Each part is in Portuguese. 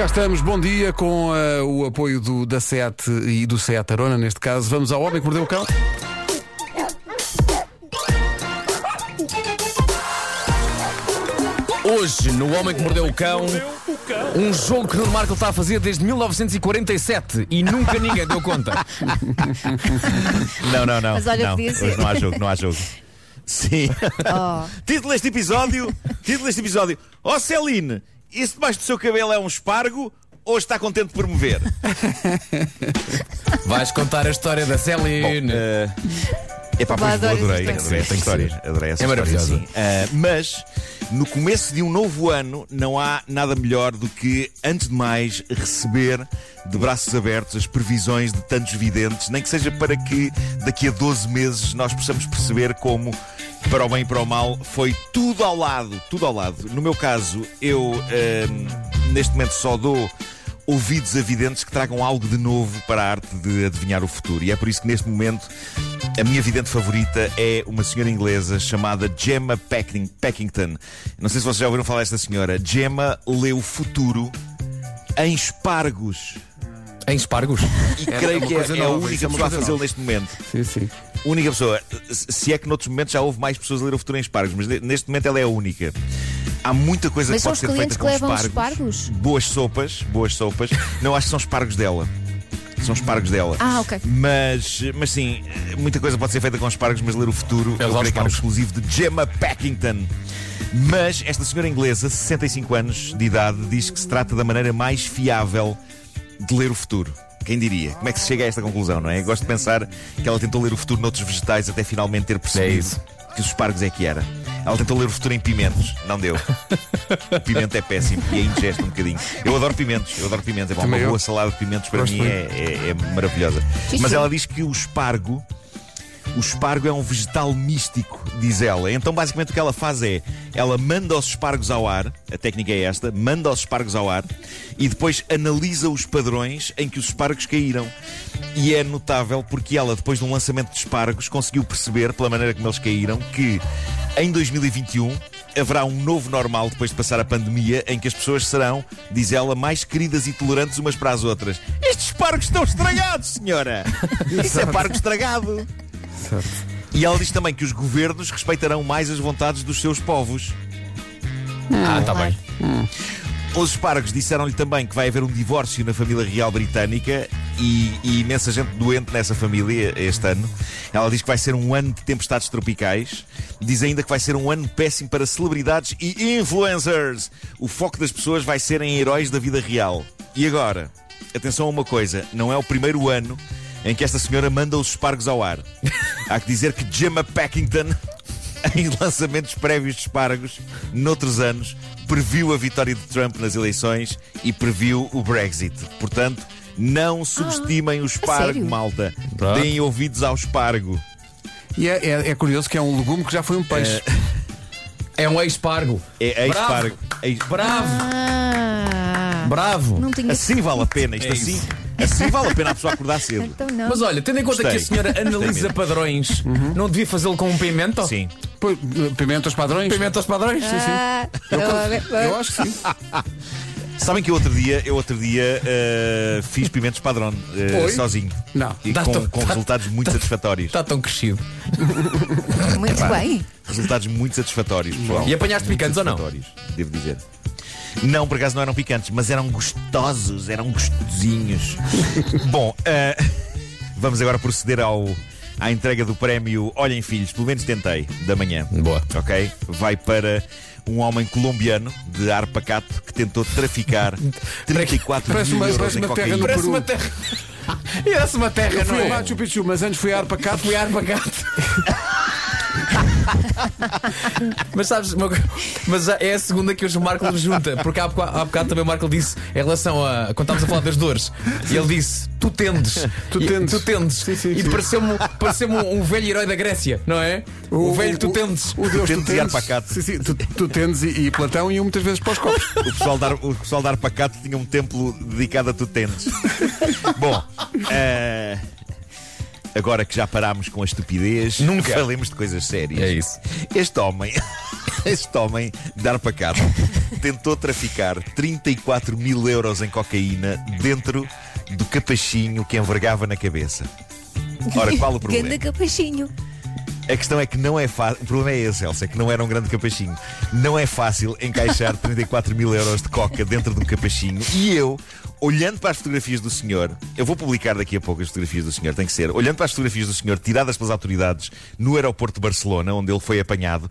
Cá estamos, bom dia, com eh, o apoio do, da SEAT e do SEAT Arona, neste caso. Vamos ao Homem que Mordeu o Cão. Hoje, no Homem que Mordeu o Cão, um jogo que Nuno Marco está a fazer desde 1947 e nunca ninguém deu conta. Não, não, não. Mas olha, não. ser. Hoje não há jogo, não há jogo. Sim. Oh. título deste episódio: Título deste episódio. Ó oh, Celine, isso debaixo do seu cabelo é um espargo ou está contente por me ver? Vais contar a história da Celine. É pá, pois adoro adorei, essa adorei essa história. história. Adorei essa É história, maravilhosa. sim. Ah, mas no começo de um novo ano não há nada melhor do que, antes de mais, receber de braços abertos as previsões de tantos videntes, nem que seja para que daqui a 12 meses nós possamos perceber como, para o bem e para o mal, foi tudo ao lado, tudo ao lado. No meu caso, eu ah, neste momento só dou ouvidos a videntes que tragam algo de novo para a arte de adivinhar o futuro. E é por isso que neste momento a minha vidente favorita é uma senhora inglesa chamada Gemma Packing- Packington. Não sei se vocês já ouviram falar desta senhora. Gemma lê o futuro em espargos. Em espargos. E É creio uma que é, é a nova, única é pessoa a fazê-lo neste momento. Sim, sim. Única pessoa. Se é que noutros momentos já houve mais pessoas a ler o futuro em espargos, mas neste momento ela é a única. Há muita coisa Mas que pode ser feita com que espargos. espargos? Boas sopas, boas sopas. Não, acho que são espargos dela. São espargos dela. Ah, ok. Mas, mas sim, muita coisa pode ser feita com espargos, mas ler o futuro eu adoro creio que é um espargos. exclusivo de Gemma Packington. Mas esta senhora inglesa, 65 anos de idade, diz que se trata da maneira mais fiável de ler o futuro. Quem diria? Como é que se chega a esta conclusão, não é? Gosto de pensar que ela tentou ler o futuro noutros vegetais até finalmente ter percebido É que os espargos é que era. Ela tentou ler o futuro em pimentos, não deu. O pimento é péssimo e é indigesto um bocadinho. Eu adoro pimentos, eu adoro pimentos. É bom, uma boa salada de pimentos para Gosto mim é, é- é maravilhosa. Mas sim. ela diz que o espargo. O espargo é um vegetal místico, diz ela. Então, basicamente, o que ela faz é: ela manda os espargos ao ar, a técnica é esta, manda os espargos ao ar e depois analisa os padrões em que os espargos caíram. E é notável porque ela, depois de um lançamento de espargos, conseguiu perceber, pela maneira como eles caíram, que em 2021 haverá um novo normal depois de passar a pandemia em que as pessoas serão, diz ela, mais queridas e tolerantes umas para as outras. Estes espargos estão estragados, senhora! Isso é espargo estragado! Certo. E ela diz também que os governos respeitarão mais as vontades dos seus povos. Ah, tá bem. Os espargos disseram-lhe também que vai haver um divórcio na família real britânica e, e imensa gente doente nessa família este ano. Ela diz que vai ser um ano de tempestades tropicais. Diz ainda que vai ser um ano péssimo para celebridades e influencers. O foco das pessoas vai ser em heróis da vida real. E agora, atenção a uma coisa: não é o primeiro ano em que esta senhora manda os espargos ao ar. Há que dizer que Gemma Packington em lançamentos prévios de espargos, noutros anos, previu a vitória de Trump nas eleições e previu o Brexit. Portanto, não subestimem o espargo, malta. Pronto. Deem ouvidos ao espargo. E é, é- é curioso que é um legume que já foi um peixe. É um espargo. É, é Bravo. espargo. É es- Bravo. Ah, Bravo. não tinha. Assim vale a pena. Isto É assim, isso. Assim vale a pena a pessoa acordar cedo. Então não. Mas olha, tendo em conta Gostei. que a senhora analisa padrões, não devia fazê-lo com um pimento? Sim. Pô, Pimentos padrões? Pimento aos padrões? Ah, Eu acho que sim. Sabem que eu outro dia, eu outro dia eh, fiz pimentos padrão eh, Oi? sozinho. Não. E Tá com, tão- com tá- resultados muito satisfatórios. Está tão crescido. muito bem. Resultados muito satisfatórios, pessoal. E apanhaste Muito picantes ou não? satisfatórios, Devo dizer. Não, por acaso não eram picantes, mas eram gostosos, eram gostosinhos. Bom, eh, vamos agora proceder ao, à entrega do prémio Olhem Filhos, pelo menos tentei, da manhã. Boa. Ok? Vai para um homem colombiano de ar pacato que tentou traficar 34 Parece mil uma- euros parece em uma terra cocaína. no Parece uma terra. Parece uma terra, Eu não fui é? Machu Picchu, mas antes fui a Arpacato. Fui a Arpagato. mas sabes, uma mas é a segunda que hoje o Marco junta, porque há bocado, há bocado também o Marco disse em relação a quando estávamos a falar das dores, e ele disse: Tu tendes, Tu E- tendes. tu tendes. Sim, sim, e sim. pareceu-me pareceu um, um velho herói da Grécia, não é? O, velho tu tendes. O Deus, tu Tendes e tendes. Arpacato. Sim, sim, tu, tu tendes e, e Platão iam muitas vezes para os copos. O pessoal, dar, o pessoal dar pacato tinha um templo dedicado a tutendes. Bom, eh, agora que já parámos com a estupidez, Nunca. falemos de coisas sérias. É isso. Este homem este homem, dar para cá, tentou traficar 34 mil euros em cocaína dentro do capachinho que envergava na cabeça. Ora, qual o problema? Ganda capachinho. A questão é que não é fácil. O problema é esse, Elsa, é que não era um grande capachinho. Não é fácil encaixar 34 mil euros de coca dentro de um capachinho. E eu, olhando para as fotografias do senhor, eu vou publicar daqui a pouco as fotografias do senhor, tem que ser. Olhando para as fotografias do senhor tiradas pelas autoridades no aeroporto de Barcelona, onde ele foi apanhado.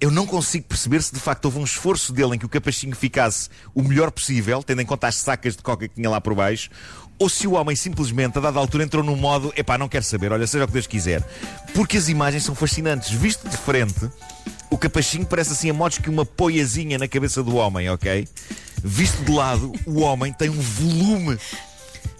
Eu não consigo perceber se de facto houve um esforço dele em que o capachinho ficasse o melhor possível, tendo em conta as sacas de coca que tinha lá por baixo, ou se o homem simplesmente, a dada altura, entrou num modo, epá, não quero saber, olha, seja o que Deus quiser. Porque as imagens são fascinantes. Visto de frente, o capachinho parece assim a modos que uma poiazinha na cabeça do homem, ok? Visto de lado, o homem tem um volume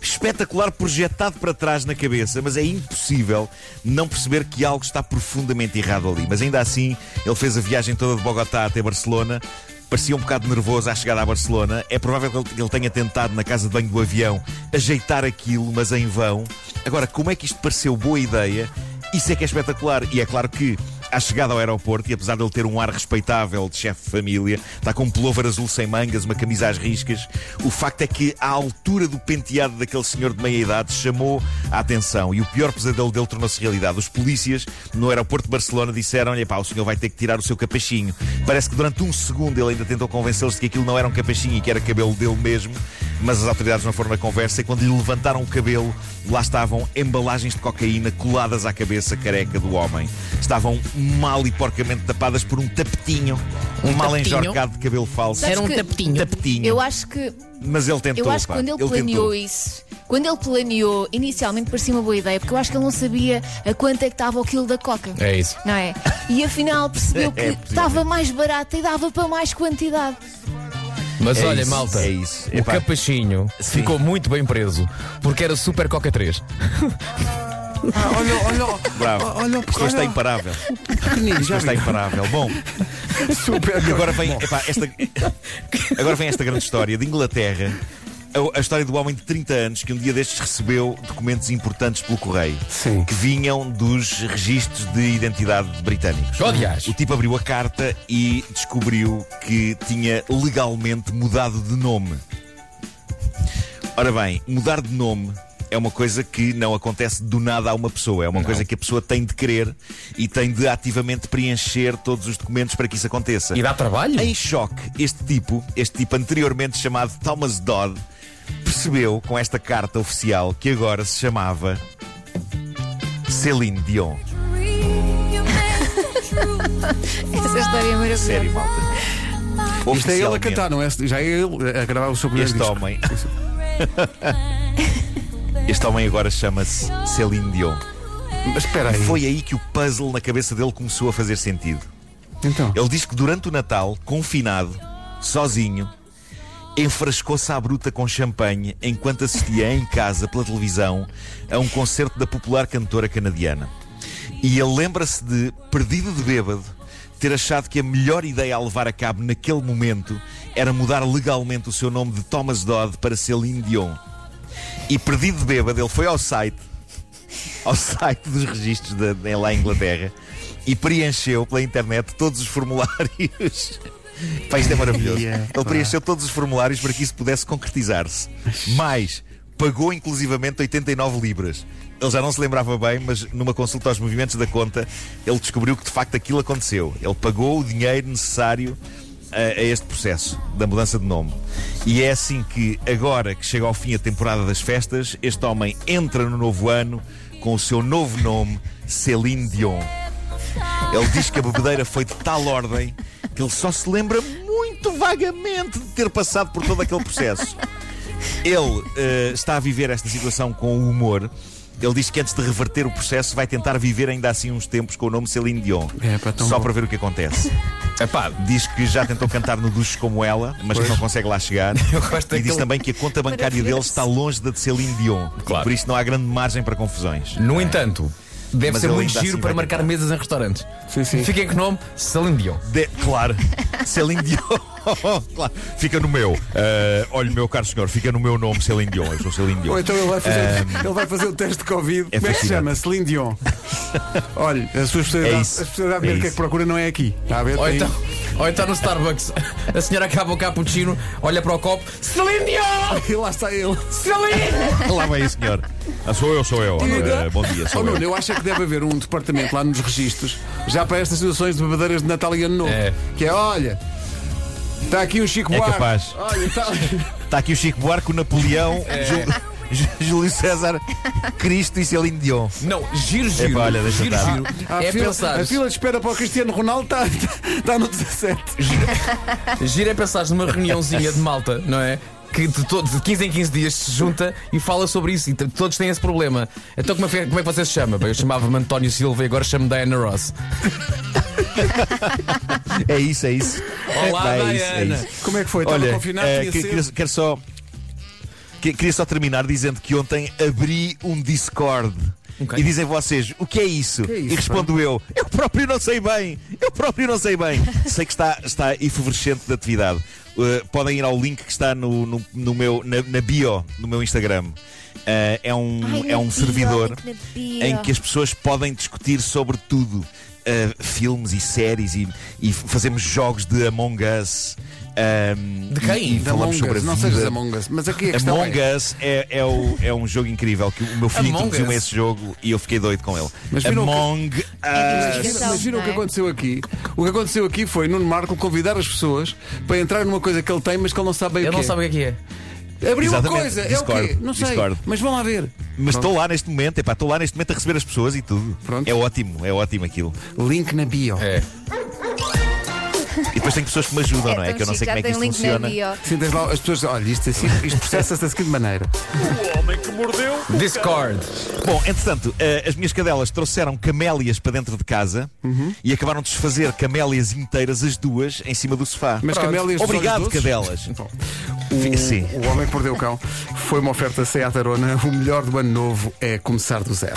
espetacular projetado para trás na cabeça, mas é impossível não perceber que algo está profundamente errado ali. Mas ainda assim, ele fez a viagem toda de Bogotá até Barcelona. Parecia um bocado nervoso à chegada a Barcelona. É provável que ele- ele tenha tentado, na casa de banho do avião, ajeitar aquilo, mas em vão. Agora, como é que isto pareceu boa ideia? Isso é que é espetacular. E é claro que, à chegada ao aeroporto, e apesar de ele ter um ar respeitável de chefe de família, está com um pullover azul sem mangas, uma camisa às riscas, o facto é que, à altura do penteado daquele senhor de meia idade, chamou a atenção. E o pior pesadelo dele tornou-se realidade. Os polícias, no aeroporto de Barcelona, disseram-lhe: pá, o senhor vai ter que tirar o seu capachinho. Parece que durante um segundo ele ainda tentou convencê-los de que aquilo não era um capachinho e que era cabelo dele mesmo, mas as autoridades não foram na conversa e quando lhe levantaram o cabelo, lá estavam embalagens de cocaína coladas à cabeça careca do homem. Estavam mal e porcamente tapadas por um tapetinho, um, mal tapetinho? enjorcado de cabelo falso. Sabes Era um tapetinho. Tapetinho. Eu acho que, Mas ele tentou. eu acho que quando ele, planeou isso, quando ele planeou, inicialmente parecia uma boa ideia, porque eu acho que ele não sabia a quanto é que estava o quilo da coca. É isso. Não é? E afinal percebeu que É estava mais barata e dava para mais quantidade. Mas É olha, isso, malta, é isso. o Epá. capachinho Sim. ficou muito bem preso porque era Super Coca 3. Ah, olha, olha, Bravo. olha, Isto hoje está imparável. pequenino, já está imparável. Bom, Super. E agora vem, epá, esta, agora vem esta grande história de Inglaterra. A, a história do homem de 30 anos que um dia destes recebeu documentos importantes pelo correio Sim. que vinham dos registros de identidade britânicos. Aliás. O tipo abriu a carta e descobriu que tinha legalmente mudado de nome. Ora bem, mudar de nome é uma coisa que não acontece do nada a uma pessoa. É uma coisa que a pessoa tem de querer e tem de ativamente preencher todos os documentos para que isso aconteça. E dá trabalho? Em choque, este tipo, este tipo anteriormente chamado Thomas Dodd, percebeu com esta carta oficial que agora se chamava Celine Dion. Essa história é maravilhosa. Sério, malta. Isto é ele a Oficialmente, cantar, não é? Já é ele a gravar o seu primeiro Este disco. homem. Este homem agora chama-se Celine Dion. Mas espera aí. Foi aí que o puzzle na cabeça dele começou a fazer sentido. Então. Ele diz que durante o Natal, confinado, sozinho, enfrascou-se à bruta com champanhe enquanto assistia em casa pela televisão a um concerto da popular cantora canadiana. E ele lembra-se de, perdido de bêbado, ter achado que a melhor ideia a levar a cabo naquele momento era mudar legalmente o seu nome de Thomas Dodd para Celine Dion. E perdido de bêbado, ele foi ao site ao site dos registros da, lá em Inglaterra e preencheu pela internet todos os formulários. Pá, isto é maravilhoso. Yeah, Ele preencheu todos os formulários para que isso pudesse concretizar-se. Mais, pagou inclusivamente 89 libras. Ele já não se lembrava bem, mas numa consulta aos movimentos da conta, ele descobriu que de facto aquilo aconteceu. Ele pagou o dinheiro necessário a, a este processo da mudança de nome. E é assim que, agora que chega ao fim a temporada das festas, este homem entra no novo ano com o seu novo nome, Celine Dion. Ele diz que a bebedeira foi de tal ordem que ele só se lembra muito vagamente de ter passado por todo aquele processo. Ele eh, está a viver esta situação com humor. Ele diz que antes de reverter o processo vai tentar viver ainda assim uns tempos com o nome Celine Dion. É, pá, tão só bom. para ver o que acontece. Epá, Diz que já tentou cantar no duche como ela, mas que não consegue lá chegar. Eu gosto E diz também que a conta bancária dele está longe da de Celine Dion. Claro. Por isso não há grande margem para confusões. no entanto, deve Mas ser muito ainda giro assim para marcar tentar. mesas em restaurantes. Sim, sim. Fiquem com o nome Celine Dion. De- claro, Celine Dion. claro. Fica no meu. Uh, olha, meu caro senhor, fica no meu nome, Celine Dion. Eu sou Celine Dion. Ou então ele vai fazer, ele vai fazer o teste de Covid. É Como é que se chama? Celine Dion. Olha, a sua especialidade, É a isso. especialidade É médica isso. que procura não é aqui. Está a ver? Ou Tem- então, Ou então no Starbucks, a senhora acaba o cappuccino, olha para o copo, Celine Dion! E lá está ele. Celine! Lá aí, senhor. Ah, sou eu, sou eu. Eh, bom dia, Oh, sou Nuno, eu. eu acho que deve haver um departamento lá nos registros já para estas situações de bebedeiras de Natal e Ano Novo. É. Que é, olha, está aqui o Chico É Buarque. capaz. Olha, está... Está aqui o Chico Buarque, o Napoleão, É. Jú- Jú- Júlio César, Cristo e Celine Dion. Não, giro, giro. Epá, olha, deixa giro, estar. giro. a, é fila, pensar. a fila de espera para o Cristiano Ronaldo está, está no 17. Giro é pensar numa reuniãozinha de malta, não é? Que de, todos, de 15 em 15 dias se junta e fala sobre isso e todos têm esse problema. Então como é, que- como é que você se chama? Bem, eu chamava-me António Silva e agora chamo Diana Ross. É isso, é isso. Olá, é isso, é Diana. isso. Como é que foi? Estava Olha, confinado? eh, que- quero só. Que- Queria só terminar dizendo que ontem abri um Discord. Ok. E dizem vocês, o que é isso? é isso, e respondo eu, eu próprio não sei bem, eu próprio não sei bem. sei que está, está efervescente de atividade. Uh, podem ir ao link que está no, no, no meu, na, na bio, no meu Instagram. Uh, é um, Ai, é um bio, servidor bio. em que as pessoas podem discutir sobre tudo. Uh, filmes e séries e, e fazemos jogos de Among Us. um, De quem? E, e De falamos Among sobre Us, a não sejas Among Us. Mas aqui a Among é, Us é, é, o- é um jogo incrível que o meu filho introduziu-me esse jogo e eu fiquei doido com ele. Mas viram que- Among É Us. que Mas viram o que não é? aconteceu aqui? O que aconteceu aqui foi Nuno Marco convidar as pessoas para entrar numa coisa que ele tem, mas que ele não sabe bem Ele o que não é. sabe o que é que é. Abriu uma Exatamente, coisa, é o Discord, quê? Não sei. Discord. Mas vão lá ver. Mas estou lá neste momento, epá, estou lá neste momento a receber as pessoas e tudo. Pronto. É ótimo, é ótimo aquilo. Link na bio. É. E depois tem pessoas que me ajudam, não é? Então, Que eu não sei como é que isto tem link funciona. na bio. Sim, tens lá as pessoas. Olha, isto, assim, isto processa-se da seguinte maneira. Discord. Bom, entretanto, eh, as minhas cadelas trouxeram camélias para dentro de casa Uhum. e acabaram de desfazer camélias inteiras, as duas, em cima do sofá. Mas Pronto. camélias dos Obrigado, olhos doces? cadelas. Bom, Fi- Sim. O Homem que Mordeu o Cão foi uma oferta Seat Arona. O melhor do ano novo é começar do zero.